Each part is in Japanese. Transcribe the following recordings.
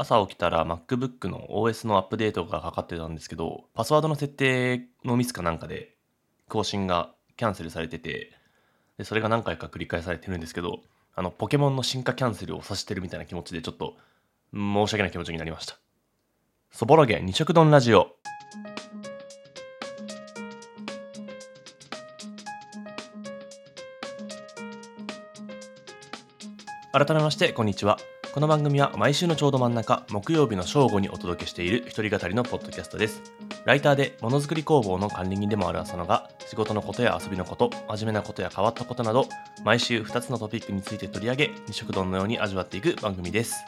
朝起きたら MacBook の OS のアップデートがかかってたんですけど、パスワードの設定のミスかなんかで更新がキャンセルされてて、でそれが何回か繰り返されてるんですけど、あの、ポケモンの進化キャンセルをさしてるみたいな気持ちでちょっと申し訳ない気持ちになりました。そぼろげ二色丼ラジオ。改めましてこんにちはこの番組は毎週のちょうど真ん中木曜日の正午にお届けしている一人語りのポッドキャストです。ライターでものづくり工房の管理人でもある浅野が仕事のことや遊びのこと真面目なことや変わったことなど毎週2つのトピックについて取り上げ二色丼のように味わっていく番組です。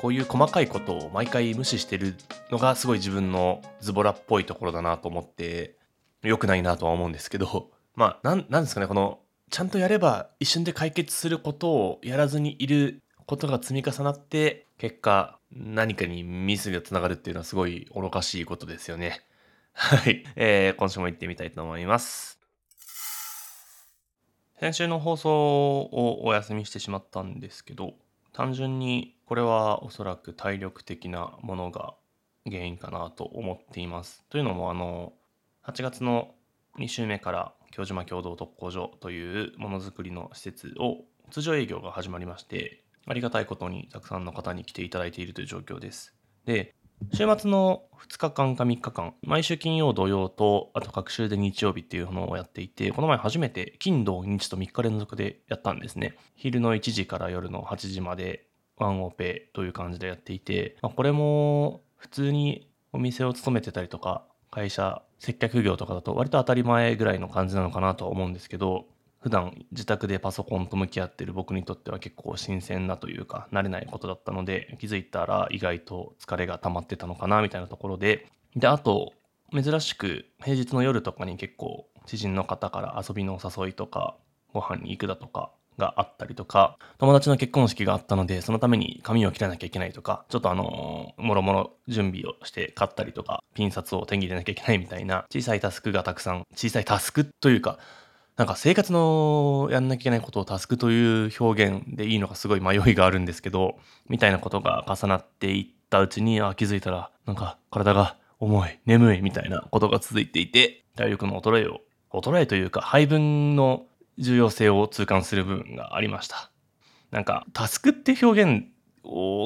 こういう細かいことを毎回無視してるのがすごい自分のズボラっぽいところだなと思って良くないなとは思うんですけどまあなんですかねこのちゃんとやれば一瞬で解決することをやらずにいることが積み重なって結果何かにミスがつながるっていうのはすごい愚かしいことですよね。はい、えー、今週も行ってみたいと思います。先週の放送をお休みしてしまったんですけど単純にこれはおそらく体力的なものが原因かなと思っています。というのもあの8月の2週目から京島共同特攻所というものづくりの施設を通常営業が始まりましてありがたいことにたくさんの方に来ていただいているという状況です。で週末の2日間か3日間毎週金曜土曜とあと各週で日曜日っていうのをやっていてこの前初めて金土日と3日連続でやったんですね昼の1時から夜の8時までワンオペという感じでやっていて、まあ、これも普通にお店を勤めてたりとか会社接客業とかだと割と当たり前ぐらいの感じなのかなとは思うんですけど普段自宅でパソコンと向き合ってる僕にとっては結構新鮮なというか慣れないことだったので気づいたら意外と疲れが溜まってたのかなみたいなところで。であと珍しく平日の夜とかに結構知人の方から遊びのお誘いとかご飯に行くだとかがあったりとか、友達の結婚式があったので、そのために髪を切らなきゃいけないとか、ちょっとあの、もろもろ準備をして買ったりとか、ピン札を手に入れなきゃいけないみたいな、小さいタスクがたくさん、小さいタスクというか、なんか生活のやんなきゃいけないことをタスクという表現でいいのかすごい迷いがあるんですけど、みたいなことが重なっていったうちに、あ、気づいたら、なんか体が重い、眠いみたいなことが続いていて、体力の衰えを、衰えというか配分の重要性を痛感する部分がありました。なんか、タスクって表現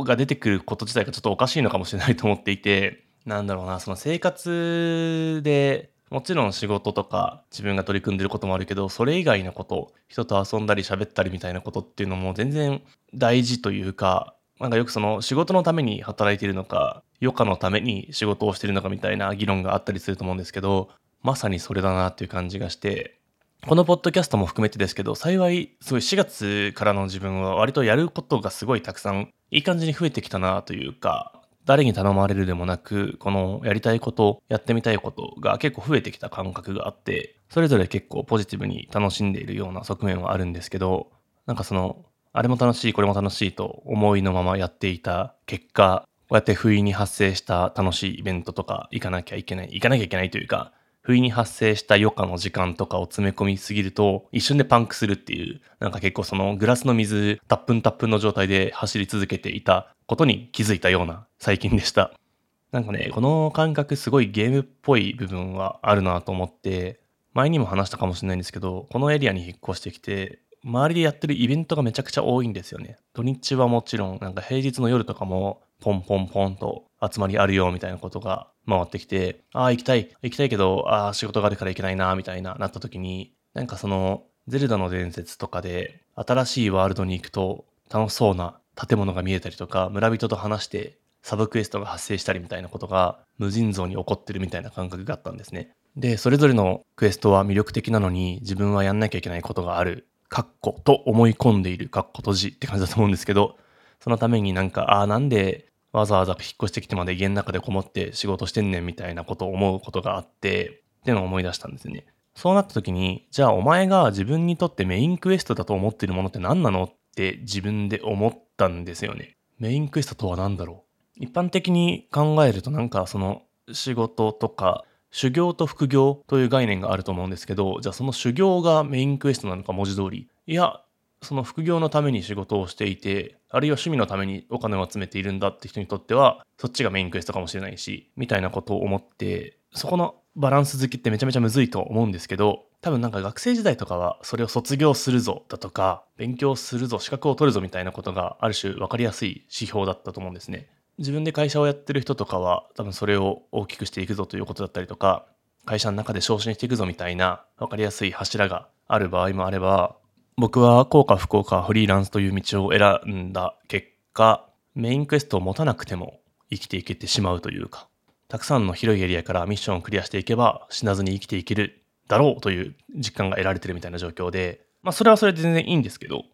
が出てくること自体がちょっとおかしいのかもしれないと思っていて、なんだろうな、その生活でもちろん仕事とか自分が取り組んでることもあるけど、それ以外のこと、人と遊んだり喋ったりみたいなことっていうのも全然大事というか、なんかよくその仕事のために働いているのか、余暇のために仕事をしているのかみたいな議論があったりすると思うんですけど、まさにそれだなっていう感じがして、このポッドキャストも含めてですけど、幸い、すごい4月からの自分は割とやることがすごいたくさん、いい感じに増えてきたなというか、誰に頼まれるでもなく、このやりたいこと、やってみたいことが結構増えてきた感覚があって、それぞれ結構ポジティブに楽しんでいるような側面はあるんですけど、なんかその、あれも楽しい、これも楽しいと思いのままやっていた結果、こうやって不意に発生した楽しいイベントとか行かなきゃいけない、行かなきゃいけないというか、不意に発生した余暇の時間とかを詰め込みすぎると、一瞬でパンクするっていう、なんか結構そのグラスの水、たっぷんたっぷんの状態で走り続けていたことに気づいたような最近でした。なんかね、この感覚すごいゲームっぽい部分はあるなと思って、前にも話したかもしれないんですけど、このエリアに引っ越してきて、周りでやってるイベントがめちゃくちゃ多いんですよね。土日はもちろん、なんか平日の夜とかも、ポンポンポンと集まりあるよみたいなことが回ってきて、ああ、行きたい、行きたいけど、ああ、仕事があるから行けないな、みたいな、なった時に、なんかその、ゼルダの伝説とかで、新しいワールドに行くと、楽しそうな建物が見えたりとか、村人と話して、サブクエストが発生したりみたいなことが、無尽蔵に起こってるみたいな感覚があったんですね。で、それぞれのクエストは魅力的なのに、自分はやんなきゃいけないことがある、カッコと思い込んでいるカッコ閉じって感じだと思うんですけど、そのためになんか、ああ、なんでわざわざ引っ越してきてまで家の中でこもって仕事してんねんみたいなことを思うことがあって、っていうのを思い出したんですね。そうなった時に、じゃあお前が自分にとってメインクエストだと思ってるものって何なのって自分で思ったんですよね。メインクエストとは何だろう？一般的に考えるとなんかその仕事とか修行と副業という概念があると思うんですけど、じゃあその修行がメインクエストなのか文字通り。いや、その副業のために仕事をしていて、あるいは趣味のためにお金を集めているんだって人にとっては、そっちがメインクエストかもしれないし、みたいなことを思って、そこのバランス好きってめちゃめちゃむずいと思うんですけど、多分なんか学生時代とかはそれを卒業するぞだとか、勉強するぞ、資格を取るぞみたいなことがある種分かりやすい指標だったと思うんですね。自分で会社をやってる人とかは多分それを大きくしていくぞということだったりとか、会社の中で昇進していくぞみたいな分かりやすい柱がある場合もあれば、僕は効果不効果フリーランスという道を選んだ結果、メインクエストを持たなくても生きていけてしまうというか、たくさんの広いエリアからミッションをクリアしていけば死なずに生きていけるだろうという実感が得られてるみたいな状況で、まあそれはそれで全然いいんですけど、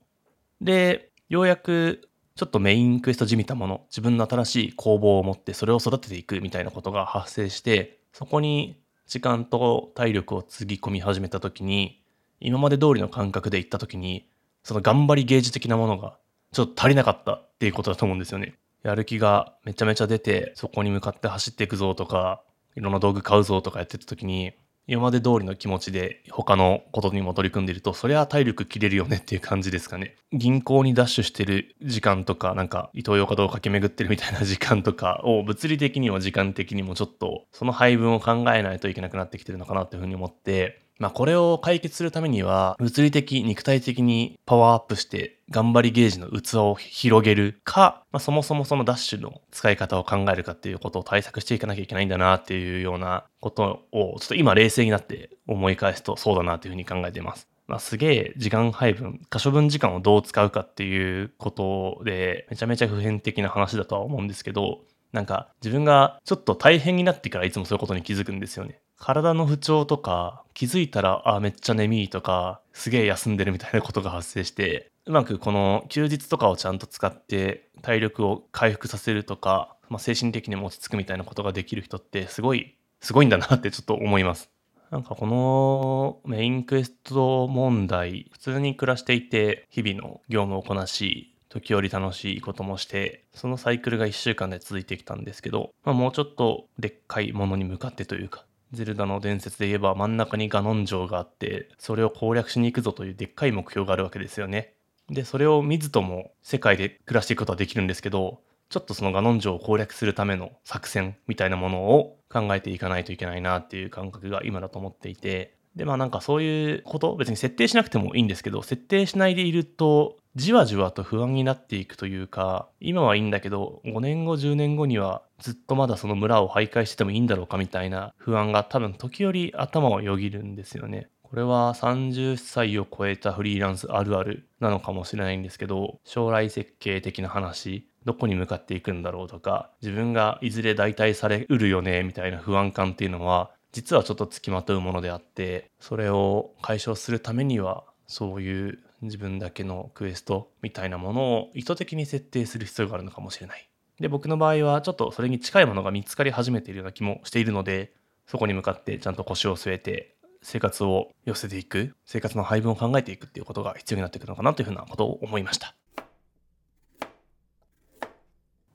で、ようやくちょっとメインクエストじみたもの、自分の新しい工房を持ってそれを育てていくみたいなことが発生して、そこに時間と体力をつぎ込み始めた時に、今まで通りの感覚で行った時に、その頑張り芸術的なものがちょっと足りなかったっていうことだと思うんですよね。やる気がめちゃめちゃ出て、そこに向かって走っていくぞとか、いろんな道具買うぞとかやってた時に、今まで通りの気持ちで他のことにも取り組んでいると、そりゃ体力切れるよねっていう感じですかね。銀行にダッシュしてる時間とか、なんか伊東洋華堂を駆け巡ってるみたいな時間とかを物理的にも時間的にもちょっとその配分を考えないといけなくなってきてるのかなっていうふうに思って、まあこれを解決するためには、物理的、肉体的にパワーアップして、頑張りゲージの器を広げるか、まあ、そもそもそのダッシュの使い方を考えるかっていうことを対策していかなきゃいけないんだなっていうようなことを、ちょっと今冷静になって思い返すとそうだなというふうに考えています。まあ、すげえ時間配分、可処分時間をどう使うかっていうことで、めちゃめちゃ普遍的な話だとは思うんですけど、なんか自分がちょっと大変になってからいつもそういうことに気づくんですよね。体の不調とか気づいたらあめっちゃ眠いとかすげえ休んでるみたいなことが発生してうまくこの休日とかをちゃんと使って体力を回復させるとか、まあ、精神的にも落ち着くみたいなことができる人ってすごいすごいんだなって ちょっと思います。なんかこのメインクエスト問題普通に暮らしていて日々の業務をこなし時折楽しいこともして、そのサイクルが1週間で続いてきたんですけど、まあ、もうちょっとでっかいものに向かってというか、ゼルダの伝説で言えば真ん中にガノン城があって、それを攻略しに行くぞというでっかい目標があるわけですよね。で、それを見ずとも世界で暮らしていくことはできるんですけど、ちょっとそのガノン城を攻略するための作戦みたいなものを考えていかないといけないなっていう感覚が今だと思っていて、で、まあなんかそういうこと、別に設定しなくてもいいんですけど、設定しないでいると、じわじわと不安になっていくというか、今はいいんだけど、5年後、10年後にはずっとまだその村を徘徊しててもいいんだろうかみたいな不安が多分時折頭をよぎるんですよね。これは30歳を超えたフリーランスあるあるなのかもしれないんですけど、将来設計的な話、どこに向かっていくんだろうとか、自分がいずれ代替されうるよねみたいな不安感っていうのは、実はちょっとつきまとうものであって、それを解消するためには、そういう自分だけのクエストみたいなものを意図的に設定する必要があるのかもしれない。で、僕の場合はちょっとそれに近いものが見つかり始めているような気もしているので、そこに向かってちゃんと腰を据えて生活を寄せていく、生活の配分を考えていくっていうことが必要になってくるのかなというふうなことを思いました。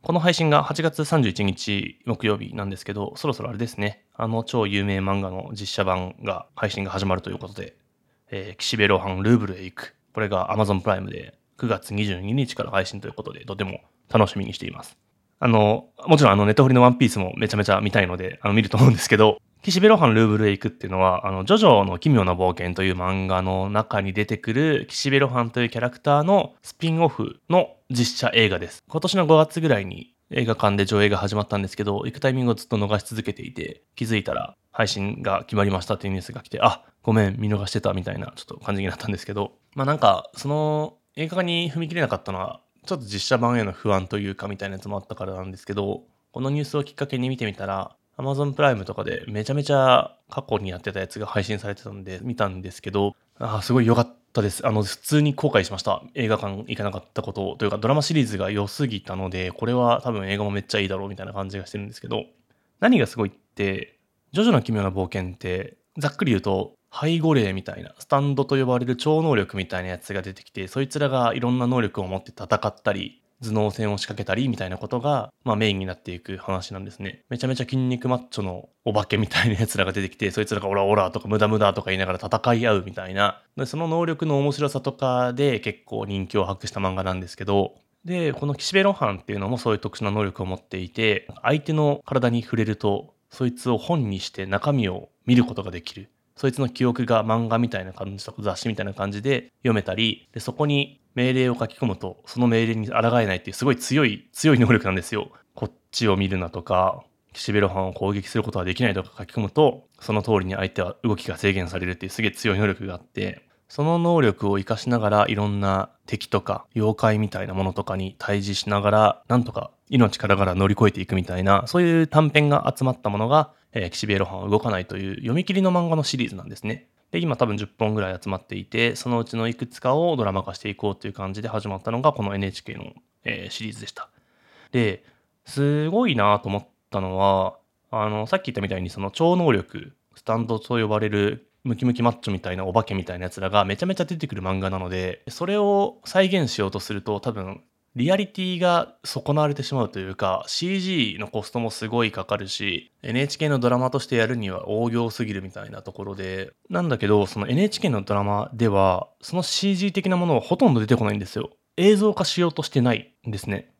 この配信が8月31日木曜日なんですけど、そろそろあれですね、あの超有名漫画の実写版が配信が始まるということで、えー、岸辺露伴ルーブルへ行くこれが Amazon プライムで9月22日から配信ということで、とても楽しみにしています。あの、もちろんあのネットフリのワンピースもめちゃめちゃ見たいので、あの見ると思うんですけど、岸辺露伴ルーブルへ行くっていうのは、あの、ジョジョの奇妙な冒険という漫画の中に出てくる岸辺露伴というキャラクターのスピンオフの実写映画です。今年の5月ぐらいに映画館で上映が始まったんですけど、行くタイミングをずっと逃し続けていて、気づいたら配信が決まりましたっていうニュースが来て、あ、ごめん、見逃してたみたいなちょっと感じになったんですけど、まあなんか、その映画化に踏み切れなかったのは、ちょっと実写版への不安というかみたいなやつもあったからなんですけど、このニュースをきっかけに見てみたら、Amazon プライムとかでめちゃめちゃ過去にやってたやつが配信されてたんで見たんですけど、ああすごい良かったです。あの、普通に後悔しました。映画館行かなかったことというか、ドラマシリーズが良すぎたので、これは多分映画もめっちゃいいだろうみたいな感じがしてるんですけど、何がすごいって、ジョジョの奇妙な冒険って、ざっくり言うと、背後霊みたいな、スタンドと呼ばれる超能力みたいなやつが出てきて、そいつらがいろんな能力を持って戦ったり、頭脳戦を仕掛けたりみたいなことが、まあ、メインになっていく話なんですね。めちゃめちゃ筋肉マッチョのお化けみたいな奴らが出てきて、そいつらがオラオラとかムダムダとか言いながら戦い合うみたいな。で、その能力の面白さとかで結構人気を博した漫画なんですけど、で、この岸辺露伴っていうのもそういう特殊な能力を持っていて、相手の体に触れると、そいつを本にして中身を見ることができる。そいつの記憶が漫画みたいな感じとか雑誌みたいな感じで読めたり、でそこに命令を書き込むと、その命令に抗えないっていうすごい強い、強い能力なんですよ。こっちを見るなとか、岸辺露伴を攻撃することはできないとか書き込むと、その通りに相手は動きが制限されるっていうすげえ強い能力があって、その能力を活かしながらいろんな敵とか妖怪みたいなものとかに対峙しながら、なんとか命からがら乗り越えていくみたいな、そういう短編が集まったものが、え、岸辺露伴は動かないという読み切りの漫画のシリーズなんですね。で、今多分10本ぐらい集まっていて、そのうちのいくつかをドラマ化していこうという感じで始まったのがこの NHK の、えー、シリーズでした。で、すごいなと思ったのは、あの、さっき言ったみたいにその超能力、スタンドと呼ばれるムキムキマッチョみたいなお化けみたいなやつらがめちゃめちゃ出てくる漫画なので、それを再現しようとすると多分リアリティが損なわれてしまうというか CG のコストもすごいかかるし NHK のドラマとしてやるには大行すぎるみたいなところでなんだけどその NHK のドラマではその CG 的なものはほとんど出てこないんですよ。映像化しようとしてないんですね。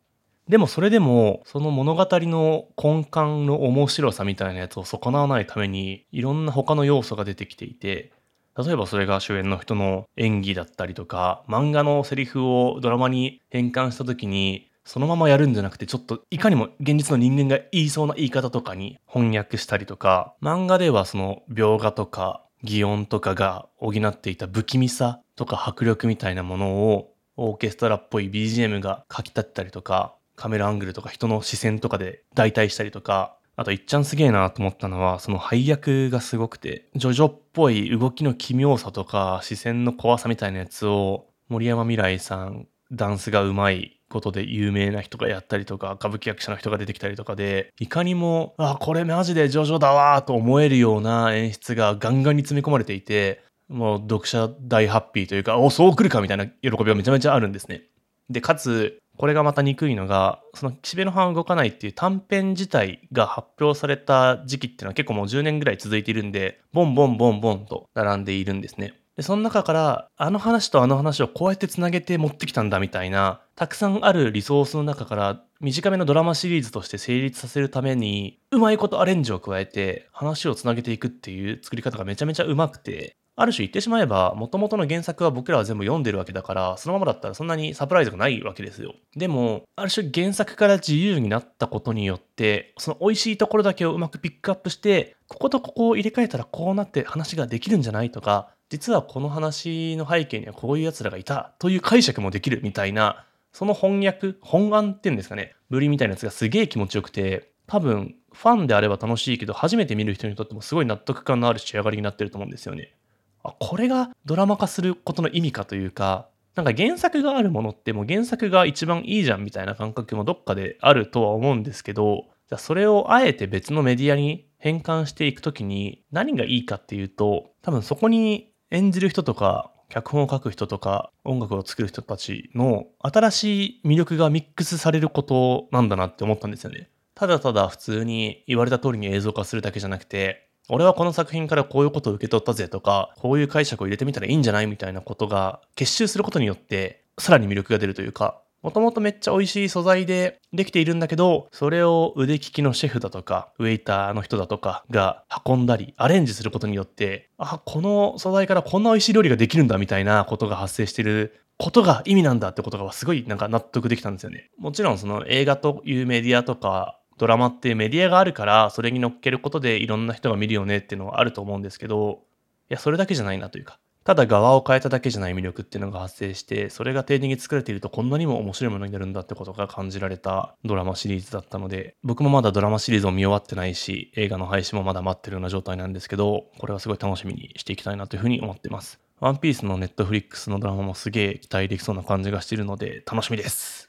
でもそれでもその物語の根幹の面白さみたいなやつを損なわないためにいろんな他の要素が出てきていて例えばそれが主演の人の演技だったりとか、漫画のセリフをドラマに変換した時に、そのままやるんじゃなくて、ちょっといかにも現実の人間が言いそうな言い方とかに翻訳したりとか、漫画ではその描画とか擬音とかが補っていた不気味さとか迫力みたいなものをオーケストラっぽい BGM が書き立ったりとか、カメラアングルとか人の視線とかで代替したりとか、あと、いっちゃんすげえなと思ったのは、その配役がすごくて、ジョジョっぽい動きの奇妙さとか、視線の怖さみたいなやつを、森山未来さん、ダンスが上手いことで有名な人がやったりとか、歌舞伎役者の人が出てきたりとかで、いかにも、あ、これマジでジョジョだわーと思えるような演出がガンガンに詰め込まれていて、もう読者大ハッピーというか、お、そう来るかみたいな喜びがめちゃめちゃあるんですね。で、かつ、これがまた憎いのが、その岸辺の半動かないっていう短編自体が発表された時期っていうのは結構もう10年ぐらい続いているんで、ボンボンボンボンと並んでいるんですね。で、その中から、あの話とあの話をこうやって繋げて持ってきたんだみたいな、たくさんあるリソースの中から、短めのドラマシリーズとして成立させるために、うまいことアレンジを加えて、話を繋げていくっていう作り方がめちゃめちゃうまくて、ある種言ってしまえば、元々の原作は僕らは全部読んでるわけだから、そのままだったらそんなにサプライズがないわけですよ。でも、ある種原作から自由になったことによって、その美味しいところだけをうまくピックアップして、こことここを入れ替えたらこうなって話ができるんじゃないとか、実はこの話の背景にはこういう奴らがいたという解釈もできるみたいな、その翻訳、本案っていうんですかね、ぶりみたいなやつがすげえ気持ちよくて、多分、ファンであれば楽しいけど、初めて見る人にとってもすごい納得感のある仕上がりになってると思うんですよね。あこれがドラマ化することの意味かというかなんか原作があるものってもう原作が一番いいじゃんみたいな感覚もどっかであるとは思うんですけどじゃそれをあえて別のメディアに変換していくときに何がいいかっていうと多分そこに演じる人とか脚本を書く人とか音楽を作る人たちの新しい魅力がミックスされることなんだなって思ったんですよね。ただただ普通に言われた通りに映像化するだけじゃなくて俺はこの作品からこういうことを受け取ったぜとか、こういう解釈を入れてみたらいいんじゃないみたいなことが結集することによって、さらに魅力が出るというか、もともとめっちゃ美味しい素材でできているんだけど、それを腕利きのシェフだとか、ウェイターの人だとかが運んだり、アレンジすることによって、あ、この素材からこんな美味しい料理ができるんだみたいなことが発生していることが意味なんだってことがすごいなんか納得できたんですよね。もちろんその映画というメディアとかドラマってメディアがあるからそれに乗っけることでいろんな人が見るよねっていうのはあると思うんですけどいやそれだけじゃないなというかただ側を変えただけじゃない魅力っていうのが発生してそれが丁寧に作られているとこんなにも面白いものになるんだってことが感じられたドラマシリーズだったので僕もまだドラマシリーズを見終わってないし映画の配信もまだ待ってるような状態なんですけどこれはすごい楽しみにしていきたいなというふうに思ってます。ワンピースのネットフリックスのドラマもすげえ期待できそうな感じがしているので楽しみです。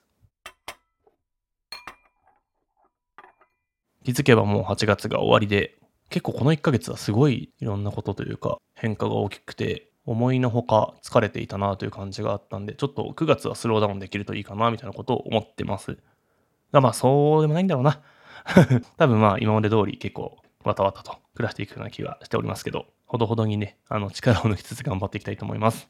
気づけばもう8月が終わりで、結構この1ヶ月はすごいいろんなことというか変化が大きくて、思いのほか疲れていたなという感じがあったんで、ちょっと9月はスローダウンできるといいかなみたいなことを思ってます。がまあそうでもないんだろうな。多分まあ今まで通り結構わたわたと暮らしていくような気がしておりますけど、ほどほどにね、あの力を抜きつつ頑張っていきたいと思います。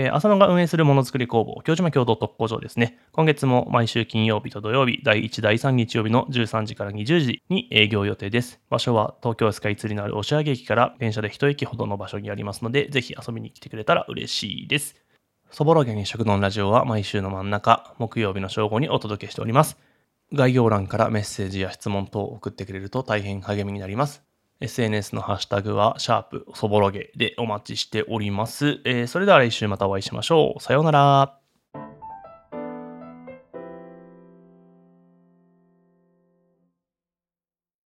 えー、浅野が運営するものづくり工房、京島共同特工場ですね。今月も毎週金曜日と土曜日、第1、第3日曜日の13時から20時に営業予定です。場所は東京スカイツリーのある押上駅から電車で一駅ほどの場所にありますので、ぜひ遊びに来てくれたら嬉しいです。そぼろげに食堂ラジオは毎週の真ん中、木曜日の正午にお届けしております。概要欄からメッセージや質問等を送ってくれると大変励みになります。SNS のハッシュタグは、シャープそぼろげでお待ちしております。えー、それでは来週またお会いしましょう。さようなら。